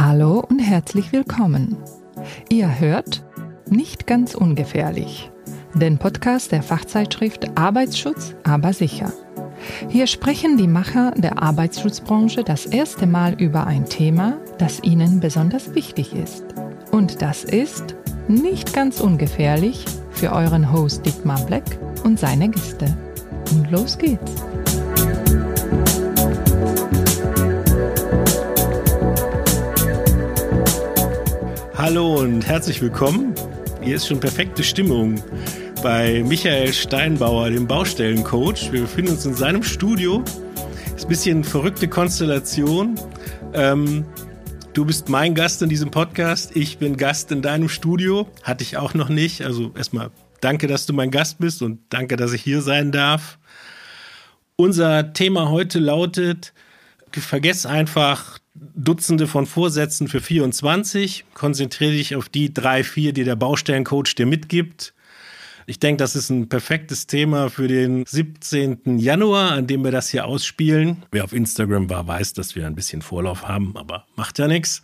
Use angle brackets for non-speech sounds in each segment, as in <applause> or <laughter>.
Hallo und herzlich willkommen. Ihr hört Nicht ganz ungefährlich, den Podcast der Fachzeitschrift Arbeitsschutz, aber sicher. Hier sprechen die Macher der Arbeitsschutzbranche das erste Mal über ein Thema, das ihnen besonders wichtig ist. Und das ist nicht ganz ungefährlich für euren Host Dietmar Black und seine Gäste. Und los geht's. Hallo und herzlich willkommen. Hier ist schon perfekte Stimmung bei Michael Steinbauer, dem Baustellencoach. Wir befinden uns in seinem Studio. Ist ein bisschen verrückte Konstellation. Ähm, du bist mein Gast in diesem Podcast. Ich bin Gast in deinem Studio. Hatte ich auch noch nicht. Also erstmal danke, dass du mein Gast bist und danke, dass ich hier sein darf. Unser Thema heute lautet, vergess einfach Dutzende von Vorsätzen für 24. Konzentriere dich auf die drei, vier, die der Baustellencoach dir mitgibt. Ich denke, das ist ein perfektes Thema für den 17. Januar, an dem wir das hier ausspielen. Wer auf Instagram war, weiß, dass wir ein bisschen Vorlauf haben, aber macht ja nichts.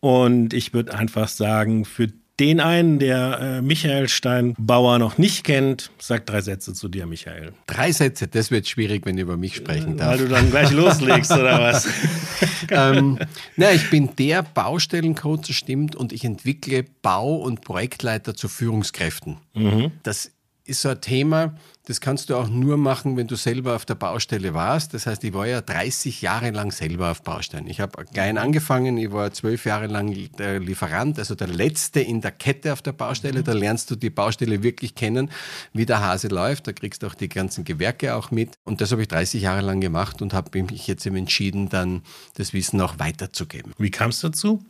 Und ich würde einfach sagen, für den einen, der äh, Michael Steinbauer noch nicht kennt, sag drei Sätze zu dir, Michael. Drei Sätze, das wird schwierig, wenn ich über mich sprechen darf. Weil du dann gleich <laughs> loslegst, oder was? <laughs> ähm, na, ich bin der Baustellencoach, das stimmt, und ich entwickle Bau- und Projektleiter zu Führungskräften. Mhm. Das ist so ein Thema, das kannst du auch nur machen, wenn du selber auf der Baustelle warst. Das heißt, ich war ja 30 Jahre lang selber auf Baustellen. Ich habe klein angefangen, ich war zwölf Jahre lang der Lieferant, also der Letzte in der Kette auf der Baustelle. Da lernst du die Baustelle wirklich kennen, wie der Hase läuft. Da kriegst du auch die ganzen Gewerke auch mit. Und das habe ich 30 Jahre lang gemacht und habe mich jetzt eben entschieden, dann das Wissen auch weiterzugeben. Wie kam es dazu?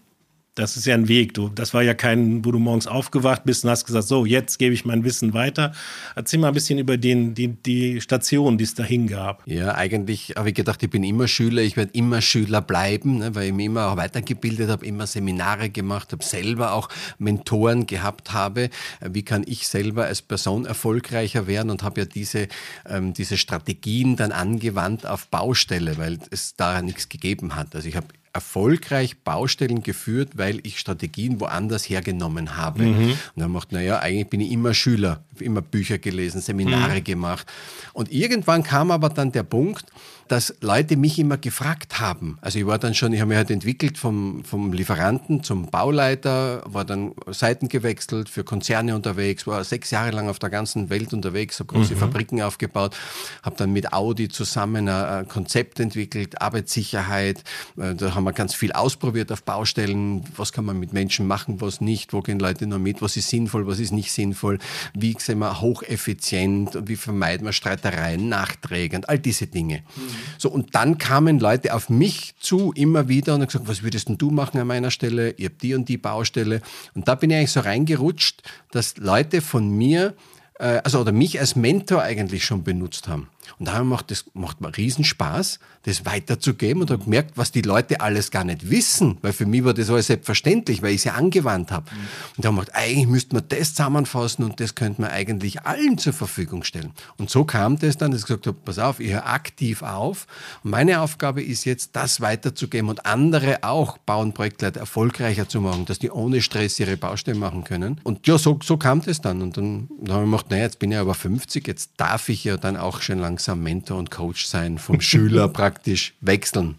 Das ist ja ein Weg. Du, das war ja kein, wo du morgens aufgewacht bist und hast gesagt, so, jetzt gebe ich mein Wissen weiter. Erzähl mal ein bisschen über den, die, die Station, die es dahin gab. Ja, eigentlich habe ich gedacht, ich bin immer Schüler, ich werde immer Schüler bleiben, ne, weil ich mich immer auch weitergebildet habe, immer Seminare gemacht habe, selber auch Mentoren gehabt habe. Wie kann ich selber als Person erfolgreicher werden und habe ja diese, ähm, diese Strategien dann angewandt auf Baustelle, weil es da nichts gegeben hat. Also ich habe erfolgreich Baustellen geführt, weil ich Strategien woanders hergenommen habe. Mhm. Und dann macht, naja, eigentlich bin ich immer Schüler, immer Bücher gelesen, Seminare mhm. gemacht. Und irgendwann kam aber dann der Punkt, dass Leute mich immer gefragt haben. Also ich war dann schon, ich habe mich halt entwickelt vom, vom Lieferanten zum Bauleiter, war dann Seiten gewechselt, für Konzerne unterwegs, war sechs Jahre lang auf der ganzen Welt unterwegs, habe große mhm. Fabriken aufgebaut, habe dann mit Audi zusammen ein Konzept entwickelt, Arbeitssicherheit, äh, da haben wir ganz viel ausprobiert auf Baustellen, was kann man mit Menschen machen, was nicht, wo gehen Leute noch mit, was ist sinnvoll, was ist nicht sinnvoll, wie sind wir hocheffizient und wie vermeiden wir Streitereien, Nachträge und all diese Dinge. Mhm. So, und dann kamen Leute auf mich zu, immer wieder, und haben gesagt, was würdest denn du machen an meiner Stelle? Ich habe die und die Baustelle. Und da bin ich eigentlich so reingerutscht, dass Leute von mir, äh, also oder mich als Mentor eigentlich schon benutzt haben. Und da macht es macht mir Riesenspaß, das weiterzugeben und habe gemerkt, was die Leute alles gar nicht wissen, weil für mich war das alles selbstverständlich, weil ich es ja angewandt habe. Mhm. Und da haben wir gedacht, eigentlich müsste man das zusammenfassen und das könnte man eigentlich allen zur Verfügung stellen. Und so kam das dann, dass ich gesagt habe, pass auf, ich höre aktiv auf. Und meine Aufgabe ist jetzt, das weiterzugeben und andere auch Bau- Projektleiter erfolgreicher zu machen, dass die ohne Stress ihre Baustellen machen können. Und ja, so, so kam das dann. Und dann, dann haben wir gedacht, naja, jetzt bin ich aber 50, jetzt darf ich ja dann auch schon langsam langsam Mentor und Coach sein, vom Schüler <laughs> praktisch wechseln.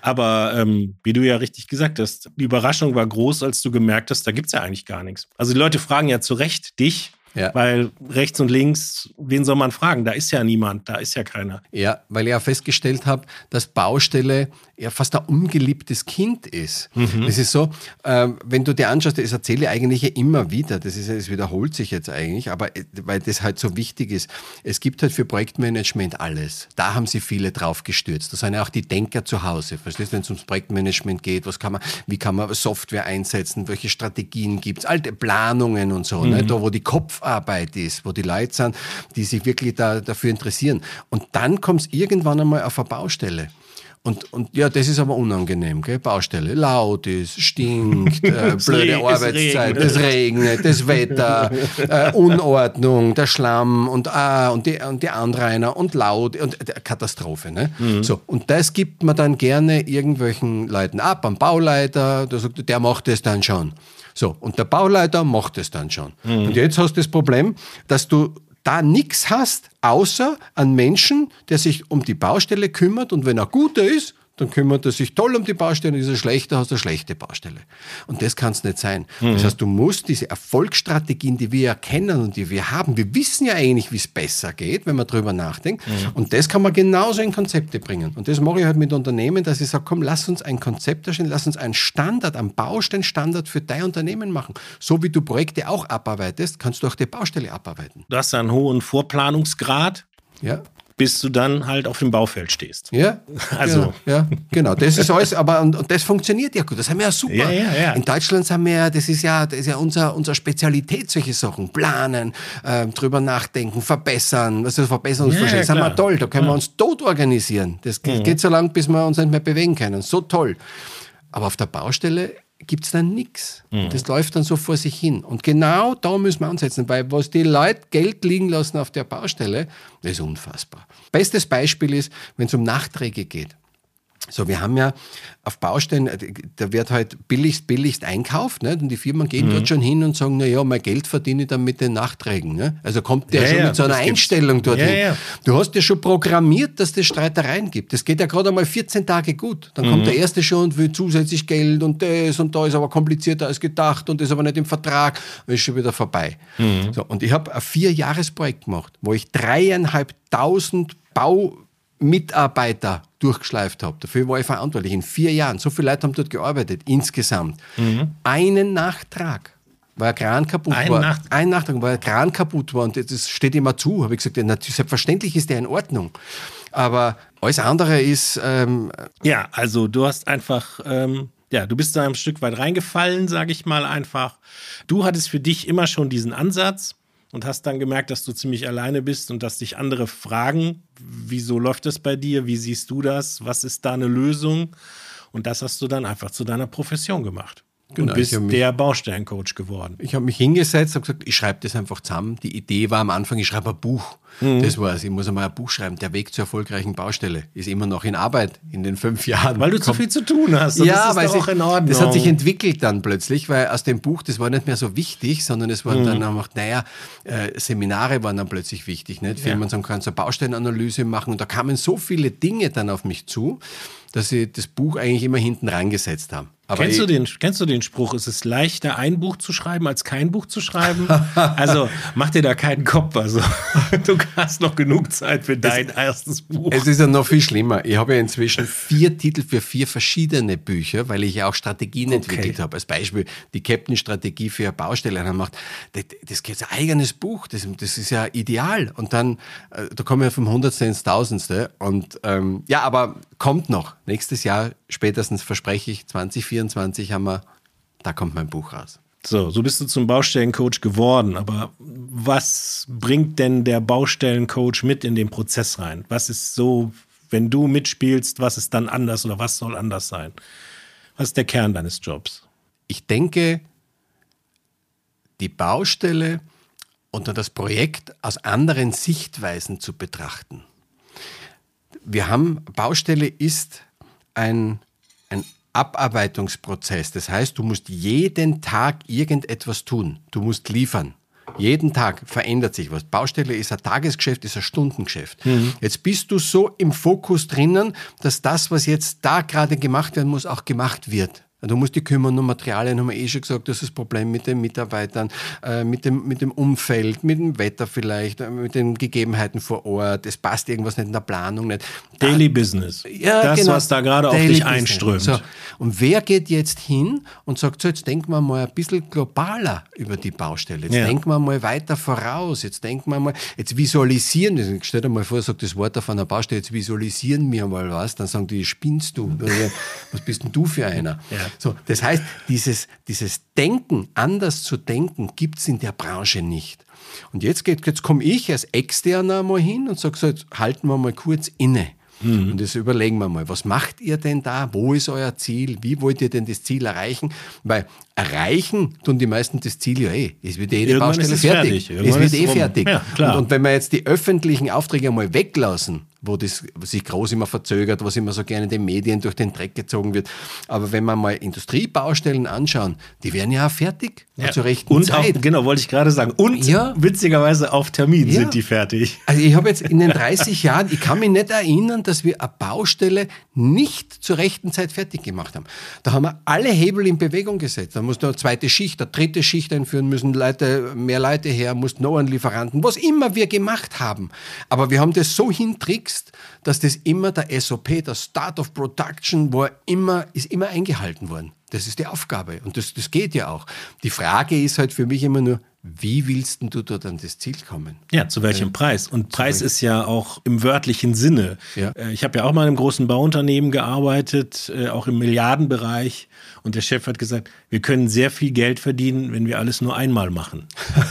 Aber ähm, wie du ja richtig gesagt hast, die Überraschung war groß, als du gemerkt hast, da gibt es ja eigentlich gar nichts. Also die Leute fragen ja zu Recht dich, ja. Weil rechts und links, wen soll man fragen? Da ist ja niemand, da ist ja keiner. Ja, weil ich ja festgestellt habe, dass Baustelle ja fast ein ungeliebtes Kind ist. Mhm. Das ist so, äh, wenn du dir anschaust, das erzähle ich eigentlich ja immer wieder, das, ist, es wiederholt sich jetzt eigentlich, aber äh, weil das halt so wichtig ist. Es gibt halt für Projektmanagement alles. Da haben sie viele drauf gestürzt. Da sind ja auch die Denker zu Hause. Verstehst du, wenn es ums Projektmanagement geht, was kann man, wie kann man Software einsetzen, welche Strategien gibt es, alte Planungen und so, ne? mhm. ne? da wo die Kopfarbeit ist, wo die Leute sind, die sich wirklich da, dafür interessieren. Und dann kommt es irgendwann einmal auf eine Baustelle. Und, und ja, das ist aber unangenehm, gell? Baustelle. Laut ist, stinkt, äh, <laughs> blöde es Arbeitszeit, es regnet, das Wetter, äh, Unordnung, der Schlamm und, ah, und, die, und die Anrainer und laut und äh, Katastrophe. Ne? So, und das gibt man dann gerne irgendwelchen Leuten ab, am Bauleiter, der sagt, der macht das dann schon. So, und der Bauleiter macht es dann schon. Und jetzt hast du das Problem, dass du da nichts hast, außer einen Menschen, der sich um die Baustelle kümmert und wenn er guter ist, dann kümmert er sich toll um die Baustelle, ist er schlechter, hast du eine schlechte Baustelle. Und das kann es nicht sein. Das heißt, du musst diese Erfolgsstrategien, die wir ja kennen und die wir haben, wir wissen ja eigentlich, wie es besser geht, wenn man drüber nachdenkt. Und das kann man genauso in Konzepte bringen. Und das mache ich halt mit Unternehmen, dass ich sage, komm, lass uns ein Konzept erstellen, lass uns einen Standard, einen Bausteinstandard für dein Unternehmen machen. So wie du Projekte auch abarbeitest, kannst du auch die Baustelle abarbeiten. Du hast einen hohen Vorplanungsgrad, Ja, bis du dann halt auf dem Baufeld stehst. Ja, Also. genau, ja, genau. Das ist alles, aber und, und das funktioniert ja gut. Das haben wir ja super. Ja, ja, ja. In Deutschland sind wir ja, das ist ja, das ist ja unser, unsere Spezialität, solche Sachen. Planen, äh, drüber nachdenken, verbessern. Was ist Verbesserungsvorschläge? Ja, ja, sind wir toll. Da können wir uns tot organisieren. Das geht, geht so lang, bis wir uns nicht mehr bewegen können. So toll. Aber auf der Baustelle gibt es dann nichts. Das läuft dann so vor sich hin. Und genau da müssen wir ansetzen, weil was die Leute Geld liegen lassen auf der Baustelle, das ist unfassbar. Bestes Beispiel ist, wenn es um Nachträge geht. So, wir haben ja auf Baustellen, äh, da wird halt billigst, billigst einkauft, ne? und die Firmen Mhm. gehen dort schon hin und sagen, na ja, mein Geld verdiene ich dann mit den Nachträgen. Ne? Also kommt der Ja, schon ja, mit so einer das gibt's. Einstellung dorthin. Ja. Du hast ja schon programmiert, dass es Streitereien gibt. Das geht ja gerade einmal 14 Tage gut. Dann Mhm. kommt der Erste schon und will zusätzlich Geld und das und da ist aber komplizierter als gedacht und ist aber nicht im Vertrag und ist schon wieder vorbei. Mhm. So, und ich habe ein Vierjahresprojekt gemacht, wo ich dreieinhalbtausend Baumitarbeiter durchgeschleift habe. Dafür war ich verantwortlich in vier Jahren. So viele Leute haben dort gearbeitet, insgesamt. Einen Nachtrag. Weil ein Kran kaputt Ein war. Nachtrag? Ein Nachtrag, weil ein Kran kaputt war und das steht immer zu. Habe ich gesagt, ja, natürlich, selbstverständlich ist der in Ordnung. Aber alles andere ist, ähm, Ja, also du hast einfach, ähm, ja, du bist da ein Stück weit reingefallen, sage ich mal einfach. Du hattest für dich immer schon diesen Ansatz und hast dann gemerkt, dass du ziemlich alleine bist und dass dich andere fragen, wieso läuft das bei dir, wie siehst du das, was ist da eine Lösung? Und das hast du dann einfach zu deiner Profession gemacht. Genau, und bist mich- der Baustellencoach geworden. ich habe mich hingesetzt und gesagt, ich schreibe das einfach zusammen. Die Idee war am Anfang, ich schreibe ein Buch. Mhm. Das war's. Ich muss einmal ein Buch schreiben. Der Weg zur erfolgreichen Baustelle ist immer noch in Arbeit in den fünf Jahren. Weil du zu Kommt- viel zu tun hast. Ja, weil sich, in Ordnung. das hat sich entwickelt dann plötzlich, weil aus dem Buch, das war nicht mehr so wichtig, sondern es Mhm. waren dann auch, naja, äh, Seminare waren dann plötzlich wichtig. Nicht? Firmen sagen, kannst du eine Baustellenanalyse machen und da kamen so viele Dinge dann auf mich zu, dass sie das Buch eigentlich immer hinten rangesetzt haben. Aber Kennst du, den, kennst du den Spruch, es ist leichter, ein Buch zu schreiben, als kein Buch zu schreiben? <laughs> also mach dir da keinen Kopf. Also <laughs> du hast noch genug Zeit für dein erstes Buch. Es ist ja noch viel schlimmer. Ich habe ja inzwischen vier Titel für vier verschiedene Bücher, weil ich ja auch Strategien entwickelt habe. Als Beispiel die Captain-Strategie für Baustelle. Einer macht, das, das geht ein eigenes Buch, das, das ist ja ideal. Und dann, äh, da kommen wir vom Hundertste ins Tausendste. Und ähm, ja, aber kommt noch. Nächstes Jahr, spätestens verspreche ich, 2024 haben wir, da kommt mein Buch raus. So, so bist du zum Baustellencoach geworden. Aber was bringt denn der Baustellencoach mit in den Prozess rein? Was ist so, wenn du mitspielst, was ist dann anders oder was soll anders sein? Was ist der Kern deines Jobs? Ich denke, die Baustelle und das Projekt aus anderen Sichtweisen zu betrachten. Wir haben, Baustelle ist ein, ein Abarbeitungsprozess. Das heißt, du musst jeden Tag irgendetwas tun. Du musst liefern. Jeden Tag verändert sich was. Baustelle ist ein Tagesgeschäft, ist ein Stundengeschäft. Jetzt bist du so im Fokus drinnen, dass das, was jetzt da gerade gemacht werden muss, auch gemacht wird. Du musst dich kümmern um Materialien, haben wir eh schon gesagt, das ist das Problem mit den Mitarbeitern, äh, mit, dem, mit dem Umfeld, mit dem Wetter vielleicht, äh, mit den Gegebenheiten vor Ort. Es passt irgendwas nicht in der Planung nicht. Da- Daily Business. ja, das, genau. was da gerade auf dich Business. einströmt. So. Und wer geht jetzt hin und sagt, so, jetzt denken wir mal ein bisschen globaler über die Baustelle. Jetzt Ja. denken wir mal weiter voraus. Jetzt denken wir mal, jetzt visualisieren. Stell dir mal vor, sagt das Wort auf einer Baustelle, jetzt visualisieren wir mal was. Dann sagen die, spinnst du? <laughs> Was bist denn du für einer? Ja. So, das heißt, dieses, dieses Denken, anders zu denken, gibt es in der Branche nicht. Und jetzt, geht- jetzt komme ich als Externer mal hin und sage so, jetzt halten wir mal kurz inne. Mhm. Und jetzt überlegen wir mal, was macht ihr denn da? Wo ist euer Ziel? Wie wollt ihr denn das Ziel erreichen? Weil erreichen tun die meisten das Ziel ja eh. Es wird eh die Irgendwann Baustelle fertig. fertig. Es wird eh rum. fertig. Ja. Und, und wenn wir jetzt die öffentlichen Aufträge mal weglassen, wo das sich groß immer verzögert, was immer so gerne in den Medien durch den Dreck gezogen wird. Aber wenn wir mal Industriebaustellen anschauen, die werden ja auch fertig Ja. zur rechten und Zeit. Auch, genau, wollte ich gerade sagen. Und Ja. witzigerweise auf Termin Ja. sind die fertig. Also ich habe jetzt in den 30 Jahren, ich kann mich nicht erinnern, dass wir eine Baustelle nicht zur rechten Zeit fertig gemacht haben. Da haben wir alle Hebel in Bewegung gesetzt. Da musste eine zweite Schicht, eine dritte Schicht einführen, müssen Leute, mehr Leute her, mussten noch einen Lieferanten, was immer wir gemacht haben. Aber wir haben das so hintrickst, dass das immer der SOP, der Start of Production, war immer, ist immer eingehalten worden. Das ist die Aufgabe und das, das geht ja auch. Die Frage ist halt für mich immer nur, wie willst denn du dort an das Ziel kommen? Ja, zu welchem Preis? Und Preis ist ja auch im wörtlichen Sinne. Ja. Äh, Ich habe ja auch mal in einem großen Bauunternehmen gearbeitet, äh, auch im Milliardenbereich. Und der Chef hat gesagt, wir können sehr viel Geld verdienen, wenn wir alles nur einmal machen.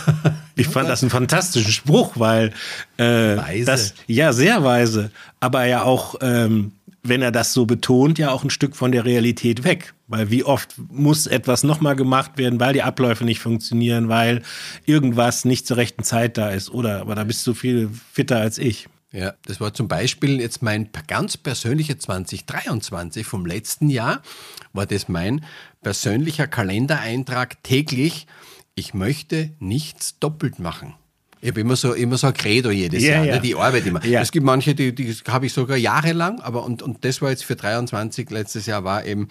<laughs> ich fand das einen fantastischen Spruch, weil äh, Weise. das ja sehr weise, aber ja auch ähm, wenn er das so betont, ja auch ein Stück von der Realität weg. Weil wie oft muss etwas nochmal gemacht werden, weil die Abläufe nicht funktionieren, weil irgendwas nicht zur rechten Zeit da ist. Oder, aber da bist du viel fitter als ich. Ja, das war zum Beispiel jetzt mein ganz persönlicher 2023 vom letzten Jahr, war das mein persönlicher Kalendereintrag täglich. Ich möchte nichts doppelt machen. Ich habe immer so, immer so ein Credo jedes Ja, Jahr, ja. Ne? die arbeite immer. Ja. Es gibt manche, die, die habe ich sogar jahrelang, aber und, und das war jetzt für 23 letztes Jahr war eben,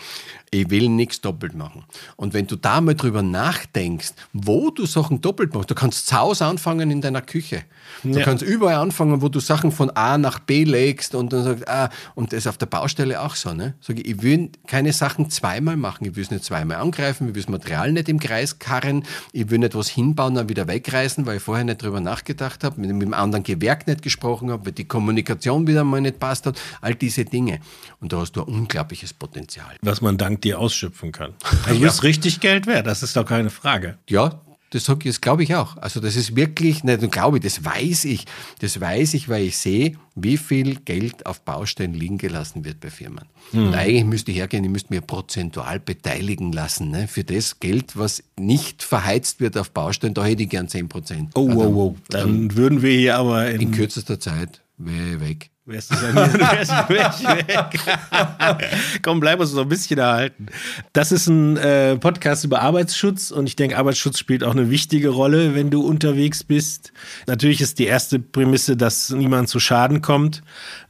ich will nichts doppelt machen. Und wenn du da mal drüber nachdenkst, wo du Sachen doppelt machst, du kannst zu Hause anfangen in deiner Küche. Du kannst überall anfangen, wo du Sachen von A nach B legst und dann sagst, ah, und das ist auf der Baustelle auch so, ne? Sag ich, ich will keine Sachen zweimal machen, ich will es nicht zweimal angreifen, ich will das Material nicht im Kreis karren, ich will nicht was hinbauen, dann wieder wegreißen, weil ich vorher nicht drüber nachgedacht habe, mit, mit dem anderen Gewerk nicht gesprochen habe, weil die Kommunikation wieder mal nicht passt hat, all diese Dinge. Und da hast du ein unglaubliches Potenzial. Was man dank dir ausschöpfen kann. <laughs> Also du bist richtig Geld wert, das ist doch keine Frage. Ja, das das glaube ich auch. Also das ist wirklich, nicht glaube ich, das weiß ich. Das weiß ich, weil ich sehe, wie viel Geld auf Baustellen liegen gelassen wird bei Firmen. Und eigentlich müsste ich hergehen, ich müsste mir prozentual beteiligen lassen. Ne? Für das Geld, was nicht verheizt wird auf Baustellen, da hätte ich gern 10 Prozent. Oh, wow, wow. Dann würden wir hier aber in, In kürzester Zeit ich weg. Wärst du bei mir, wärst du weg. Komm, bleib uns noch ein bisschen erhalten. Das ist ein äh, Podcast über Arbeitsschutz und ich denke, Arbeitsschutz spielt auch eine wichtige Rolle, wenn du unterwegs bist. Natürlich ist die erste Prämisse, dass niemand zu Schaden kommt.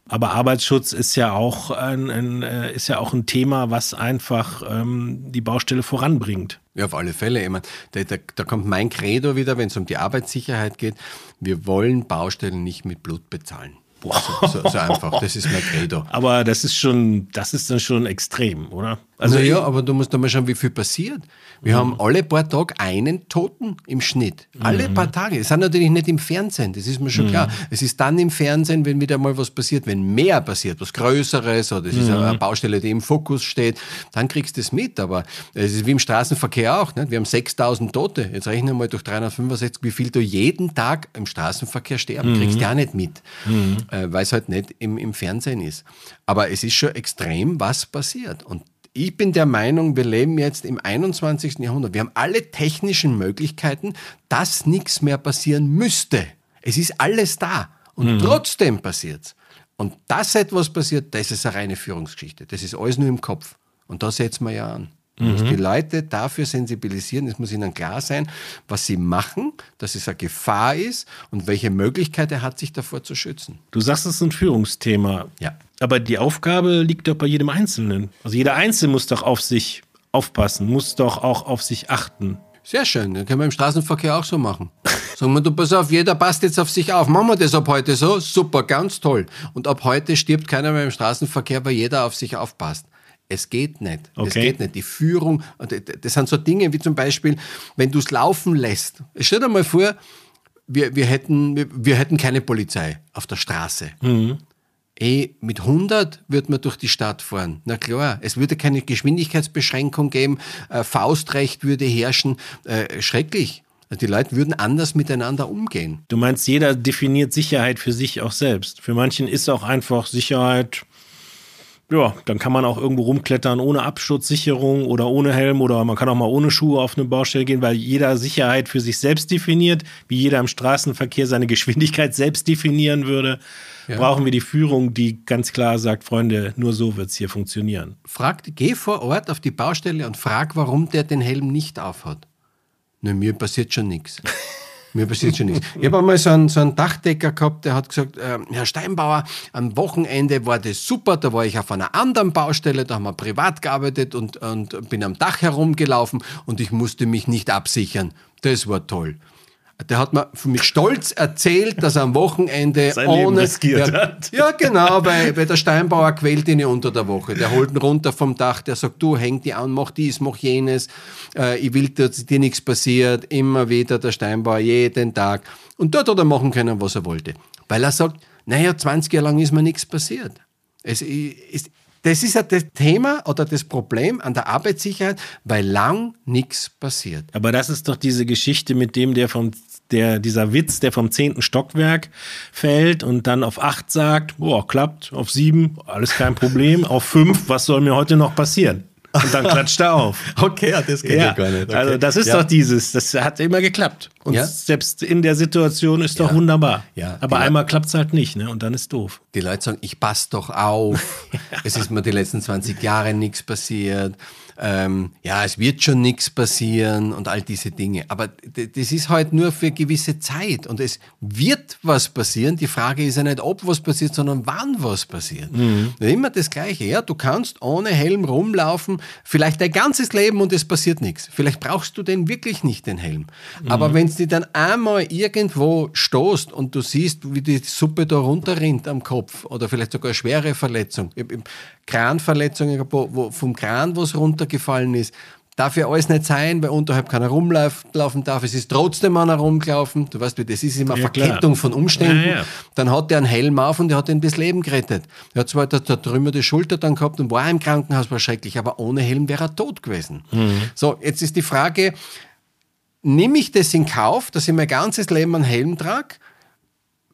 Aber Arbeitsschutz ist ja auch ein, ein, äh, ist ja auch ein Thema, was einfach ähm, die Baustelle voranbringt. Ja, auf alle Fälle. Ich meine, da, da, da kommt mein Credo wieder, wenn es um die Arbeitssicherheit geht. Wir wollen Baustellen nicht mit Blut bezahlen. So, so, so einfach. Das ist mein Credo. <laughs> Aber das ist schon, das ist dann schon extrem, oder? Also Also ja, aber du musst doch mal schauen, wie viel passiert. Wir haben alle paar Tage einen Toten im Schnitt. Alle paar Tage. Das sind natürlich nicht im Fernsehen, das ist mir schon klar. Es ist dann im Fernsehen, wenn wieder mal was passiert, wenn mehr passiert, was Größeres oder es ist eine Baustelle, die im Fokus steht, dann kriegst du es mit. Aber es ist wie im Straßenverkehr auch. Nicht? Wir haben 6000 Tote. Jetzt rechne mal durch 365, wie viel du jeden Tag im Straßenverkehr sterben. Kriegst du ja nicht mit, äh, weil es halt nicht im, im Fernsehen ist. Aber es ist schon extrem, was passiert. Und ich bin der Meinung, wir leben jetzt im 21. Jahrhundert. Wir haben alle technischen Möglichkeiten, dass nichts mehr passieren müsste. Es ist alles da. Und trotzdem passiert's. Und dass etwas passiert, das ist eine reine Führungsgeschichte. Das ist alles nur im Kopf. Und da setzen wir ja an. Du musst die Leute dafür sensibilisieren, es muss ihnen klar sein, was sie machen, dass es eine Gefahr ist und welche Möglichkeit er hat, sich davor zu schützen. Du sagst, es ist ein Führungsthema. Ja. Aber die Aufgabe liegt doch bei jedem Einzelnen. Also jeder Einzelne muss doch auf sich aufpassen, muss doch auch auf sich achten. Sehr schön, das können wir im Straßenverkehr auch so machen. <laughs> Sagen wir, du pass auf, jeder passt jetzt auf sich auf. Machen wir das ab heute so? Super, ganz toll. Und ab heute stirbt keiner mehr im Straßenverkehr, weil jeder auf sich aufpasst. Es geht nicht. Es Okay. geht nicht. Die Führung, das sind so Dinge wie zum Beispiel, wenn du es laufen lässt. Stell dir mal vor, wir, wir, hätten, wir, wir hätten keine Polizei auf der Straße. Eh, mit 100 wird man durch die Stadt fahren. Na klar, es würde keine Geschwindigkeitsbeschränkung geben, äh, Faustrecht würde herrschen. Äh, schrecklich. Also die Leute würden anders miteinander umgehen. Du meinst, jeder definiert Sicherheit für sich auch selbst. Für manchen ist auch einfach Sicherheit, ja, dann kann man auch irgendwo rumklettern ohne Absturzsicherung oder ohne Helm oder man kann auch mal ohne Schuhe auf eine Baustelle gehen, weil jeder Sicherheit für sich selbst definiert, wie jeder im Straßenverkehr seine <laughs> Geschwindigkeit selbst definieren würde. Ja. Brauchen wir die Führung, die ganz klar sagt, Freunde, nur so wird es hier funktionieren. Frag, geh vor Ort auf die Baustelle und frag, warum der den Helm nicht aufhat. Na, mir passiert schon nichts. <laughs> Mir passiert schon nichts. Ich habe einmal so einen, so einen Dachdecker gehabt, der hat gesagt, äh, Herr Steinbauer, am Wochenende war das super, da war ich auf einer anderen Baustelle, da haben wir privat gearbeitet und, und bin am Dach herumgelaufen und ich musste mich nicht absichern. Das war toll. Der hat mir für mich stolz erzählt, dass er am Wochenende <laughs> Sein ohne. Leben riskiert ja, hat. <laughs> Ja, genau, weil, weil der Steinbauer quält ihn ja unter der Woche. Der holt ihn runter vom Dach, der sagt, du häng die an, mach dies, mach jenes. Äh, ich will, dass dir nichts passiert. Immer wieder der Steinbauer, jeden Tag. Und dort hat er machen können, was er wollte. Weil er sagt, naja, 20 Jahre lang ist mir nichts passiert. Es ist, das ist ja das Thema oder das Problem an der Arbeitssicherheit, weil lang nichts passiert. Aber das ist doch diese Geschichte mit dem, der vom der, dieser Witz, der vom zehnten Stockwerk fällt und dann auf acht sagt, boah, klappt, auf sieben, alles kein Problem, auf fünf, was soll mir heute noch passieren? Und dann klatscht er auf. <laughs> Okay, das geht ja, gar nicht. Okay. Also das ist ja. doch dieses, das hat immer geklappt. Und ja. selbst in der Situation ist doch wunderbar. Ja. Aber einmal klappt es halt nicht, ne? Und dann ist doof. Die Leute sagen, ich passe doch auf. <laughs> es ist mir die letzten 20 Jahre nichts passiert ähm, ja, es wird schon nichts passieren und all diese Dinge. Aber das ist halt nur für gewisse Zeit und es wird was passieren. Die Frage ist ja nicht, ob was passiert, sondern wann was passiert. Mhm. Immer das Gleiche. Ja, du kannst ohne Helm rumlaufen, vielleicht dein ganzes Leben und es passiert nichts. Vielleicht brauchst du den wirklich nicht, den Helm. Mhm. Aber wenn es dir dann einmal irgendwo stoßt und du siehst, wie die Suppe da runterrinnt am Kopf oder vielleicht sogar eine schwere Verletzung, Kranverletzungen, wo, wo vom Kran was runtergefallen ist. Darf ja alles nicht sein, weil unterhalb keiner rumlaufen darf. Es ist trotzdem einer rumgelaufen. Du weißt, das ist immer ja, Verkettung klar. von Umständen. Ja, ja. Dann hat er einen Helm auf und der hat ihn das Leben gerettet. Er hat zwar da, die Schulter dann gehabt und war im Krankenhaus, war schrecklich, aber ohne Helm wäre er tot gewesen. Mhm. So, jetzt ist die Frage, nehme ich das in Kauf, dass ich mein ganzes Leben einen Helm trage,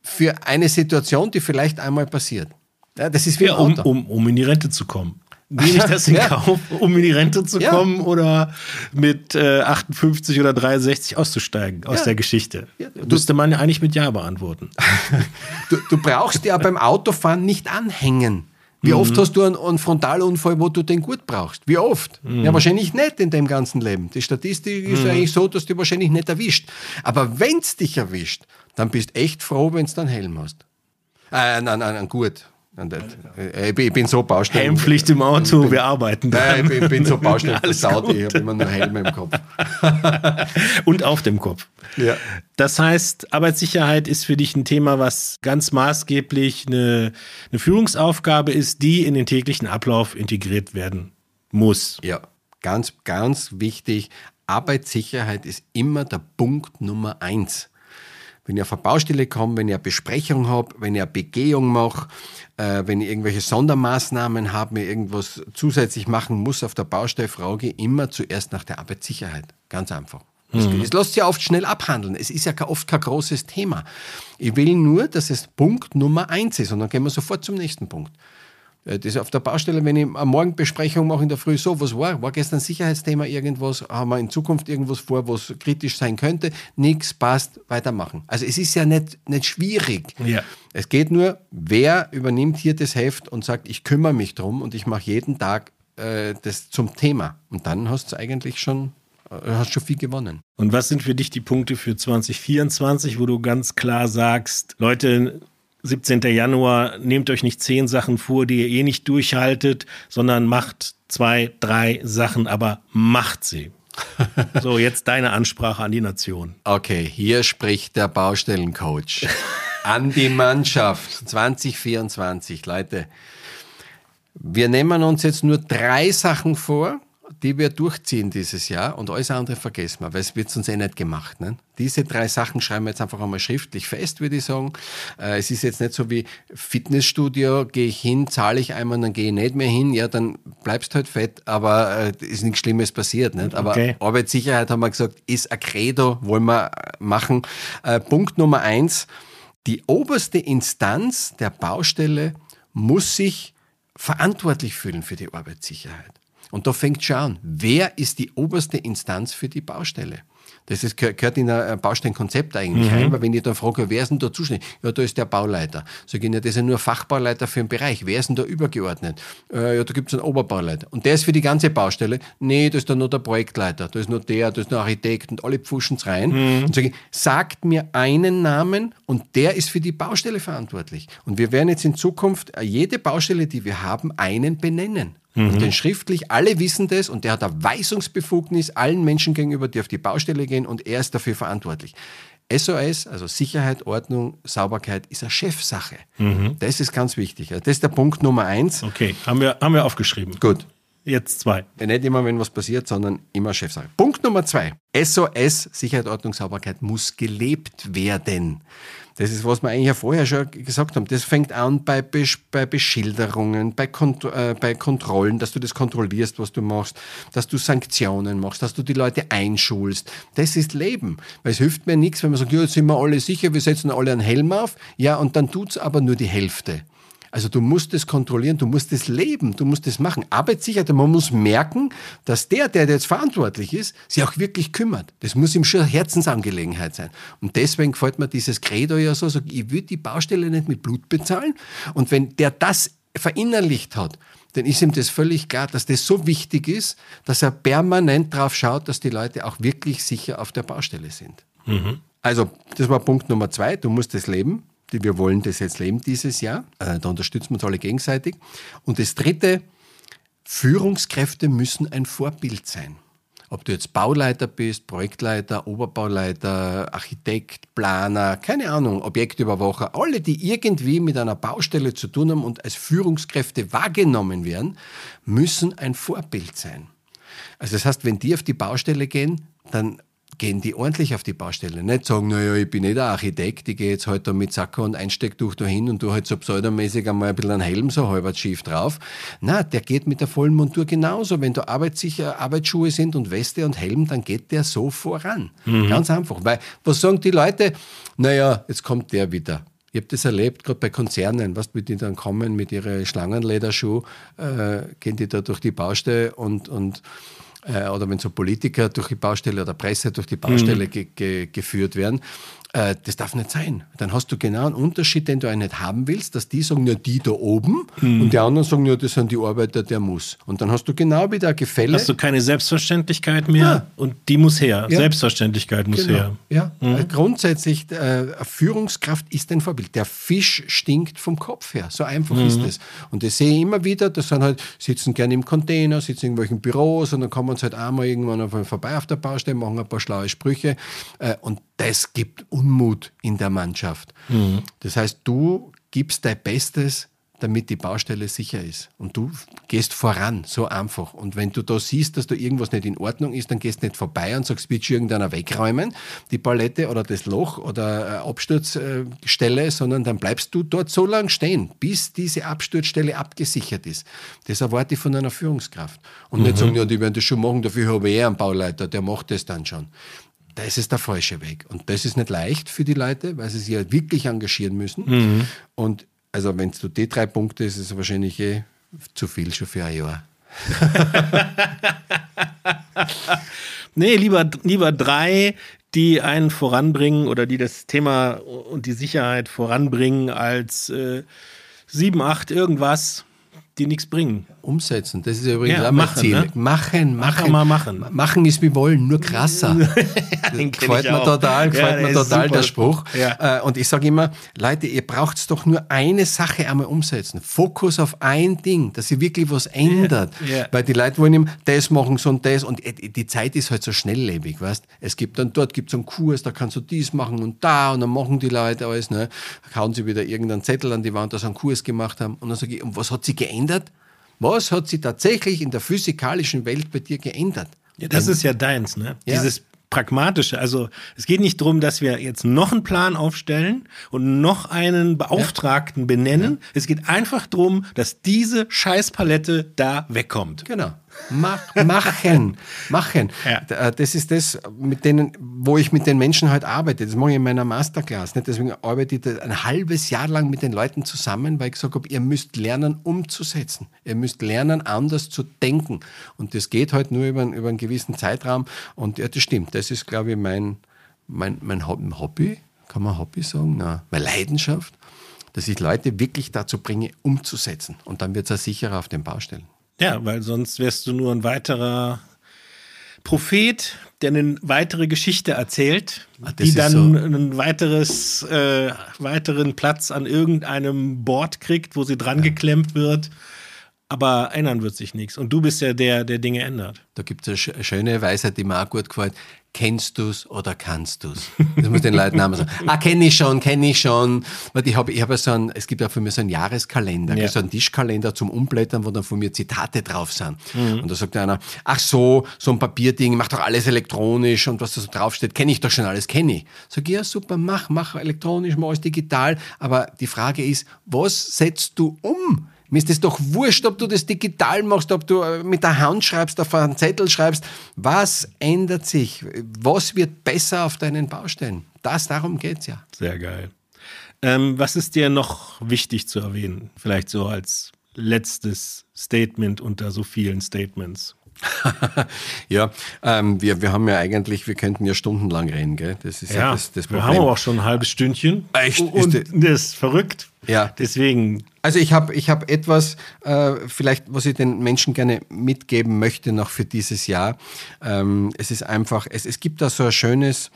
für eine Situation, die vielleicht einmal passiert? Ja, das ist wie ja, um, um, um in die Rente zu kommen. Nehme <laughs> ich das in ja. Kauf, um in die Rente zu ja. kommen oder mit äh, 58 oder 63 auszusteigen aus der Geschichte? Ja. Müsste man ja eigentlich mit Ja beantworten. <laughs> du, du brauchst ja beim Autofahren nicht anhängen. Wie mhm. oft hast du einen, einen, Frontalunfall, wo du den gut brauchst? Wie oft? Mhm. Ja, wahrscheinlich nicht in deinem ganzen Leben. Die Statistik ist mhm. eigentlich so, dass du wahrscheinlich nicht erwischt. Aber wenn es dich erwischt, dann bist du echt froh, wenn du einen Helm hast. Äh, nein, nein, nein, gut. Äh, ich bin so Baustellen. Helmpflicht im Auto, bin, wir arbeiten da. Ich bin so Baustellen <laughs> versaut, ich habe immer nur Helme im Kopf. <laughs> Und auf dem Kopf. Ja. Das heißt, Arbeitssicherheit ist für dich ein Thema, was ganz maßgeblich eine, eine Führungsaufgabe ist, die in den täglichen Ablauf integriert werden muss. Ja, ganz, ganz wichtig. Arbeitssicherheit ist immer der Punkt Nummer eins wenn ich auf eine Baustelle komme, wenn ich eine Besprechung habe, wenn ich eine Begehung mache, äh, wenn ich irgendwelche Sondermaßnahmen habe, mir irgendwas zusätzlich machen muss auf der Baustelle, frage ich immer zuerst nach der Arbeitssicherheit. Ganz einfach. Das, mhm. das lässt sich oft schnell abhandeln. Es ist ja oft kein großes Thema. Ich will nur, dass es Punkt Nummer eins ist und dann gehen wir sofort zum nächsten Punkt. Äh, das auf der Baustelle, wenn ich am Morgen Besprechung mache in der Früh, so, was war? War gestern Sicherheitsthema irgendwas? Haben wir in Zukunft irgendwas vor, was kritisch sein könnte? Nichts passt, weitermachen. Also es ist ja nicht, nicht schwierig. Ja. Es geht nur, wer übernimmt hier das Heft und sagt, ich kümmere mich drum und ich mache jeden Tag äh, das zum Thema. Und dann hast du eigentlich schon äh, hast schon viel gewonnen. Und was sind für dich die Punkte für 2024, wo du ganz klar sagst, Leute, 17. Januar, nehmt euch nicht zehn Sachen vor, die ihr eh nicht durchhaltet, sondern macht zwei, drei Sachen, aber macht sie. <laughs> so, jetzt deine Ansprache an die Nation. Okay, hier spricht der Baustellencoach. an die Mannschaft 2024, Leute. Wir nehmen uns jetzt nur drei Sachen vor, die wir durchziehen dieses Jahr und alles andere vergessen wir, weil es wird uns eh nicht gemacht. Ne? Diese drei Sachen schreiben wir jetzt einfach einmal schriftlich fest, würde ich sagen. Äh, es ist jetzt nicht so wie Fitnessstudio, gehe ich hin, zahle ich einmal, dann gehe ich nicht mehr hin, ja, dann bleibst halt fett, aber äh, ist nichts Schlimmes passiert. Nicht? Aber okay. Arbeitssicherheit haben wir gesagt, ist ein Credo, wollen wir machen. Äh, Punkt Nummer eins, die oberste Instanz der Baustelle muss sich verantwortlich fühlen für die Arbeitssicherheit. Und da fängt schon an, wer ist die oberste Instanz für die Baustelle? Das ist, gehört in ein Baustellenkonzept eigentlich mhm. rein, weil wenn ich dann frage, wer ist denn da zuständig? Ja, da ist der Bauleiter. Sag ich, ja, das ist ja nur Fachbauleiter für einen Bereich. Wer ist denn da übergeordnet? Äh, ja, da gibt es einen Oberbauleiter. Und der ist für die ganze Baustelle? Nee, da ist dann nur der Projektleiter, da ist nur der, da ist nur Architekt und alle pfuschen es rein. Mhm. Und sage ich, sagt mir einen Namen und der ist für die Baustelle verantwortlich. Und wir werden jetzt in Zukunft jede Baustelle, die wir haben, einen benennen. Mhm. Und den schriftlich, alle wissen das und der hat eine Weisungsbefugnis allen Menschen gegenüber, die auf die Baustelle gehen und er ist dafür verantwortlich. SOS, also Sicherheit, Ordnung, Sauberkeit, ist eine Chefsache. Mhm. Das ist ganz wichtig. Das ist der Punkt Nummer eins. Okay, haben wir, haben wir aufgeschrieben. Gut. Jetzt zwei. Nicht immer, wenn was passiert, sondern immer Chefsache. Punkt Nummer zwei. SOS, Sicherheit, Ordnung, Sauberkeit, muss gelebt werden. Das ist, was wir eigentlich ja vorher schon gesagt haben. Das fängt an bei, Besch bei Beschilderungen, bei, Kont äh, bei Kontrollen, dass du das kontrollierst, was du machst, dass du Sanktionen machst, dass du die Leute einschulst. Das ist Leben. Weil es hilft mir nichts, wenn man sagt, ja, jetzt sind wir alle sicher, wir setzen alle einen Helm auf. Ja, und dann tut es aber nur die Hälfte. Also du musst es kontrollieren, du musst es leben, du musst es machen. Arbeitssicherheit, man muss merken, dass der, der jetzt verantwortlich ist, sich auch wirklich kümmert. Das muss ihm schon Herzensangelegenheit sein. Und deswegen gefällt mir dieses Credo ja so, so ich würde die Baustelle nicht mit Blut bezahlen. Und wenn der das verinnerlicht hat, dann ist ihm das völlig klar, dass das so wichtig ist, dass er permanent darauf schaut, dass die Leute auch wirklich sicher auf der Baustelle sind. Mhm. Also, das war Punkt Nummer zwei. Du musst es leben wir wollen das jetzt leben dieses Jahr. Äh, da unterstützen wir uns alle gegenseitig. Und das Dritte, Führungskräfte müssen ein Vorbild sein. Ob du jetzt Bauleiter bist, Projektleiter, Oberbauleiter, Architekt, Planer, keine Ahnung, Objektüberwacher, alle, die irgendwie mit einer Baustelle zu tun haben und als Führungskräfte wahrgenommen werden, müssen ein Vorbild sein. Also das heißt, wenn die auf die Baustelle gehen, dann gehen die ordentlich auf die Baustelle. Nicht sagen, naja, ich bin nicht der Architekt, ich gehe jetzt halt da mit Sacker und Einstecktuch dahin und du halt so pseudomäßig einmal ein bisschen einen Helm so halbert schief drauf. Na, der geht mit der vollen Montur genauso. Wenn da arbeitssicher Arbeitsschuhe sind und Weste und Helm, dann geht der so voran. Mhm. Ganz einfach. Weil, was sagen die Leute? Naja, jetzt kommt der wieder. Ich habe das erlebt, gerade bei Konzernen, was wie die dann kommen mit ihren Schlangenlederschuhen, äh, gehen die da durch die Baustelle und, und oder wenn so Politiker durch die Baustelle oder Presse durch die Baustelle mhm. ge ge geführt werden. Äh, das darf nicht sein. Dann hast du genau einen Unterschied, den du eigentlich nicht haben willst, dass die sagen, ja, die da oben mhm. und die anderen sagen, ja, das sind die Arbeiter, der muss. Und dann hast du genau wieder ein Gefälle. Hast du keine Selbstverständlichkeit mehr ja. und die muss her. Ja. Selbstverständlichkeit muss genau. her. Ja, mhm. Äh, grundsätzlich, äh, Führungskraft ist ein Vorbild. Der Fisch stinkt vom Kopf her. So einfach mhm. ist es. Und das sehe ich immer wieder, das sind halt, sitzen gerne im Container, sitzen in irgendwelchen Büros und dann kommen sie halt einmal irgendwann vorbei auf der Baustelle, machen ein paar schlaue Sprüche. Äh, und das gibt Unmut in der Mannschaft. Mhm. Das heißt, du gibst dein Bestes, damit die Baustelle sicher ist. Und du gehst voran, so einfach. Und wenn du da siehst, dass da irgendwas nicht in Ordnung ist, dann gehst du nicht vorbei und sagst, willst du irgendeiner wegräumen, die Palette oder das Loch oder Absturzstelle, sondern dann bleibst du dort so lange stehen, bis diese Absturzstelle abgesichert ist. Das erwarte ich von einer Führungskraft. Und mhm. nicht sagen, ja, die werden das schon machen, dafür habe ich eh einen Bauleiter, der macht das dann schon das ist der falsche Weg. Und das ist nicht leicht für die Leute, weil sie sich ja wirklich engagieren müssen. Mhm. Und also wenn du die drei Punkte, ist es wahrscheinlich eh zu viel schon für ein Jahr. <laughs> nee, lieber, lieber drei, die einen voranbringen oder die das Thema und die Sicherheit voranbringen, als äh, sieben, acht irgendwas, die nichts bringen. Umsetzen, das ist ja übrigens ja, auch machen, Ziel. Ne? Machen, machen. mal machen. Machen ist wie wollen, nur krasser. <laughs> ja, gefällt mir total, gefällt ja, mir total der Spruch. Ja. Äh, und ich sage immer, Leute, ihr braucht doch nur eine Sache einmal umsetzen. Fokus auf ein Ding, dass sich wirklich was ändert. Weil die Leute wollen immer das machen, so und das. Und die Zeit ist halt so schnelllebig, weißt Es gibt dann, dort gibt es einen Kurs, da kannst du dies machen und da und dann machen die Leute alles. Ne? Hauen sie wieder irgendeinen Zettel an die Wand, dass sie einen Kurs gemacht haben. Und dann sage ich, und was hat sich geändert? Was hat sich tatsächlich in der physikalischen Welt bei dir geändert? Ja, das ist ja deins, ne? Ja. Dieses pragmatische. Also es geht nicht darum, dass wir jetzt noch einen Plan aufstellen und noch einen Beauftragten ja. benennen. Ja. Es geht einfach darum, dass diese Scheißpalette da wegkommt. Genau. Mach, machen, machen. Ja. Äh, das ist das, mit denen, wo ich mit den Menschen halt arbeite. Das mache ich in meiner Masterclass. Nicht? Deswegen arbeite ich ein halbes Jahr lang mit den Leuten zusammen, weil ich gesagt habe, ihr müsst lernen, umzusetzen. Ihr müsst lernen, anders zu denken. Und das geht halt nur über, über einen gewissen Zeitraum. Und ja, das stimmt. Das ist, glaube ich, mein, mein, mein Hobby. Kann man Hobby sagen? Nein. Meine Leidenschaft dass ich Leute wirklich dazu bringe, umzusetzen. Und dann wird es auch sicherer auf den Baustellen. Ja, weil sonst wärst du nur ein weiterer Prophet, der eine weitere Geschichte erzählt, Ach, die dann so. ein weiteres, äh, weiteren Platz an irgendeinem Board kriegt, wo sie dran ja. geklemmt wird. Aber ändern wird sich nichts. Und du bist ja der, der Dinge ändert. Da gibt es eine schöne Weisheit, die mir auch gut gefällt kennst du's oder kannst du's? Das muss den Leuten einmal sagen. Ah, kenne ich schon, kenne ich schon. Weil ich habe ich hab so ein, es gibt ja für mich so einen Jahreskalender, ja. so einen Tischkalender zum Umblättern, wo dann von mir Zitate drauf sind. Mhm. Und da sagt einer, ach so, so ein Papierding, mach doch alles elektronisch und was da so draufsteht, kenne ich doch schon alles, kenne ich. Sag ich, ja super, mach, mach elektronisch, mach alles digital. Aber die Frage ist, was setzt du um? Mir ist es doch wurscht, ob du das digital machst, ob du äh, mit der Hand schreibst, auf einen Zettel schreibst. Was ändert sich? Was wird besser auf deinen Baustellen? Das, darum geht's ja. Sehr geil. Ähm, was ist dir noch wichtig zu erwähnen? Vielleicht so als letztes Statement unter so vielen Statements. <laughs> ja, ähm, wir, wir haben ja eigentlich, wir könnten ja stundenlang reden, gell? Das ist ja, ja das, das Problem. Wir haben auch schon ein halbes Stündchen. Echt? Und ist das ist verrückt. Ja. Deswegen. Also ich habe ich hab etwas, äh, vielleicht, was ich den Menschen gerne mitgeben möchte noch für dieses Jahr. Ähm, es ist einfach, es, es gibt da so ein schönes,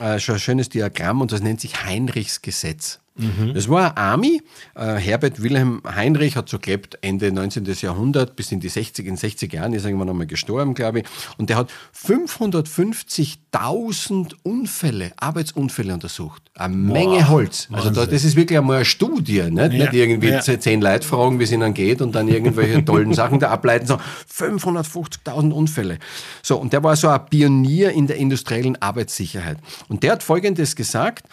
äh, so ein schönes Diagramm und das nennt sich Heinrichs Gesetz. Mhm. Das war ein Army. Äh, Herbert Wilhelm Heinrich hat so gelebt Ende 19. Jahrhundert bis in die 60, in 60 Jahren ist er irgendwann einmal gestorben, glaube ich. Und der hat 550.000 Unfälle, Arbeitsunfälle untersucht. Eine Menge Holz. Also da, das ist wirklich einmal eine Studie, nicht, ja, nicht irgendwie ja. zehn Leute fragen, wie es ihnen geht und dann irgendwelche <laughs> tollen Sachen da ableiten. So 550.000 Unfälle. So, und der war so ein Pionier in der industriellen Arbeitssicherheit. Und der hat Folgendes gesagt,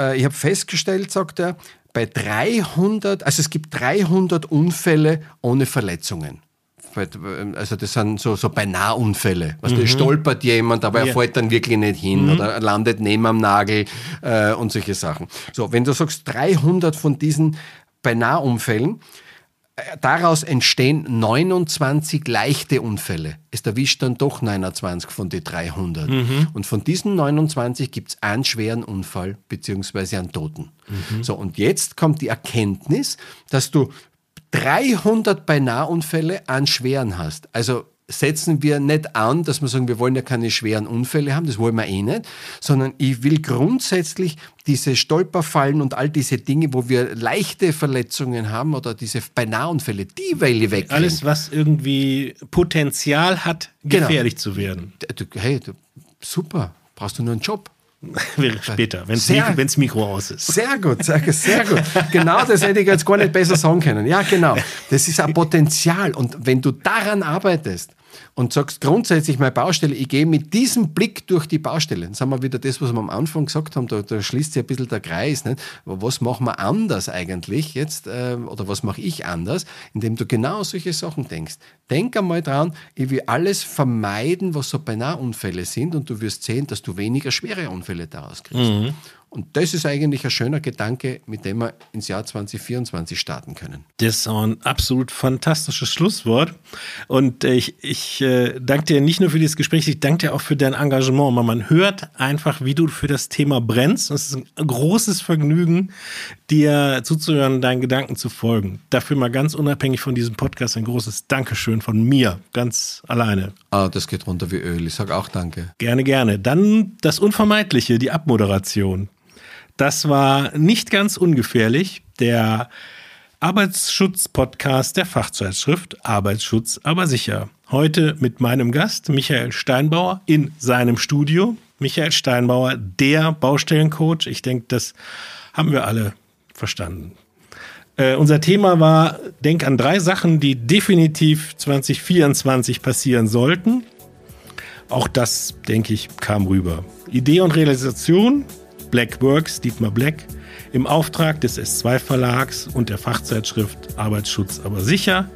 äh, ich habe festgestellt, sagt er, bei 300, also es gibt 300 Unfälle ohne Verletzungen. Also das sind so, so Beinahe-Unfälle. Weißt mhm. du, stolpert jemand, aber ja. er fällt dann wirklich nicht hin mhm. oder landet neben am Nagel äh, und solche Sachen. So, wenn du sagst 300 von diesen Beinahe-Unfällen, daraus entstehen 29 leichte Unfälle. Es erwischt dann doch 29 von den 300. Mhm. Und von diesen 29 gibt es einen schweren Unfall beziehungsweise einen Toten. Mhm. So, und jetzt kommt die Erkenntnis, dass du 300 Beinahe-Unfälle an schweren hast. Also setzen wir nicht an, dass wir sagen, wir wollen ja keine schweren Unfälle haben, das wollen wir eh nicht, sondern ich will grundsätzlich diese Stolperfallen und all diese Dinge, wo wir leichte Verletzungen haben oder diese Beinaheunfälle, die will ich weg. Alles, was irgendwie Potenzial hat, genau. gefährlich genau. zu werden. Hey, super, brauchst du nur einen Job. <laughs> Später, wenn das Mikro aus ist. Sehr gut, sehr, sehr gut. Genau das hätte ich jetzt gar nicht besser sagen können. Ja, genau. Das ist ein Potenzial. Und wenn du daran arbeitest, und sagst grundsätzlich meine Baustelle, ich gehe mit diesem Blick durch die Baustelle. Dann sind wir wieder das, was wir am Anfang gesagt haben, da, da schließt sich ein bisschen der Kreis. Nicht? Was machen wir anders eigentlich jetzt äh, oder was mache ich anders, indem du genau solche Sachen denkst. Denk einmal dran, ich will alles vermeiden, was so beinahe Unfälle sind und du wirst sehen, dass du weniger schwere Unfälle daraus kriegst. Mhm. Und das ist eigentlich ein schöner Gedanke, mit dem wir ins Jahr 2024 starten können. Das ist ein absolut fantastisches Schlusswort. Und ich, ich äh, danke dir nicht nur für dieses Gespräch, ich danke dir auch für dein Engagement. Man hört einfach, wie du für das Thema brennst. Es ist ein großes Vergnügen, dir zuzuhören, deinen Gedanken zu folgen. Dafür mal ganz unabhängig von diesem Podcast ein großes Dankeschön von mir, ganz alleine. Ah, das geht runter wie Öl. Ich sage auch Danke. Gerne, gerne. Dann das Unvermeidliche, die Abmoderation. Das war nicht ganz ungefährlich. Der Arbeitsschutz-Podcast der Fachzeitschrift Arbeitsschutz aber sicher. Heute mit meinem Gast Michael Steinbauer in seinem Studio. Michael Steinbauer, der Baustellencoach. Ich denke, das haben wir alle verstanden. Äh, unser Thema war, denk an drei Sachen, die definitiv 2024 passieren sollten. Auch das, denke ich, kam rüber. Idee und Realisation, Black Works, Dietmar Black, im Auftrag des S2 Verlags und der Fachzeitschrift Arbeitsschutz aber sicher.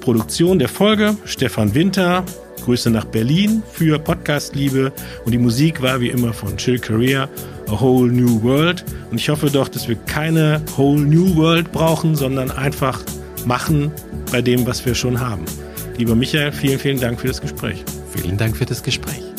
Produktion der Folge, Stefan Winter, Grüße nach Berlin für Podcast Liebe und die Musik war wie immer von Chill Career, A Whole New World. Und ich hoffe doch, dass wir keine Whole New World brauchen, sondern einfach machen bei dem, was wir schon haben. Lieber Michael, vielen, vielen Dank für das Gespräch. Vielen Dank für das Gespräch.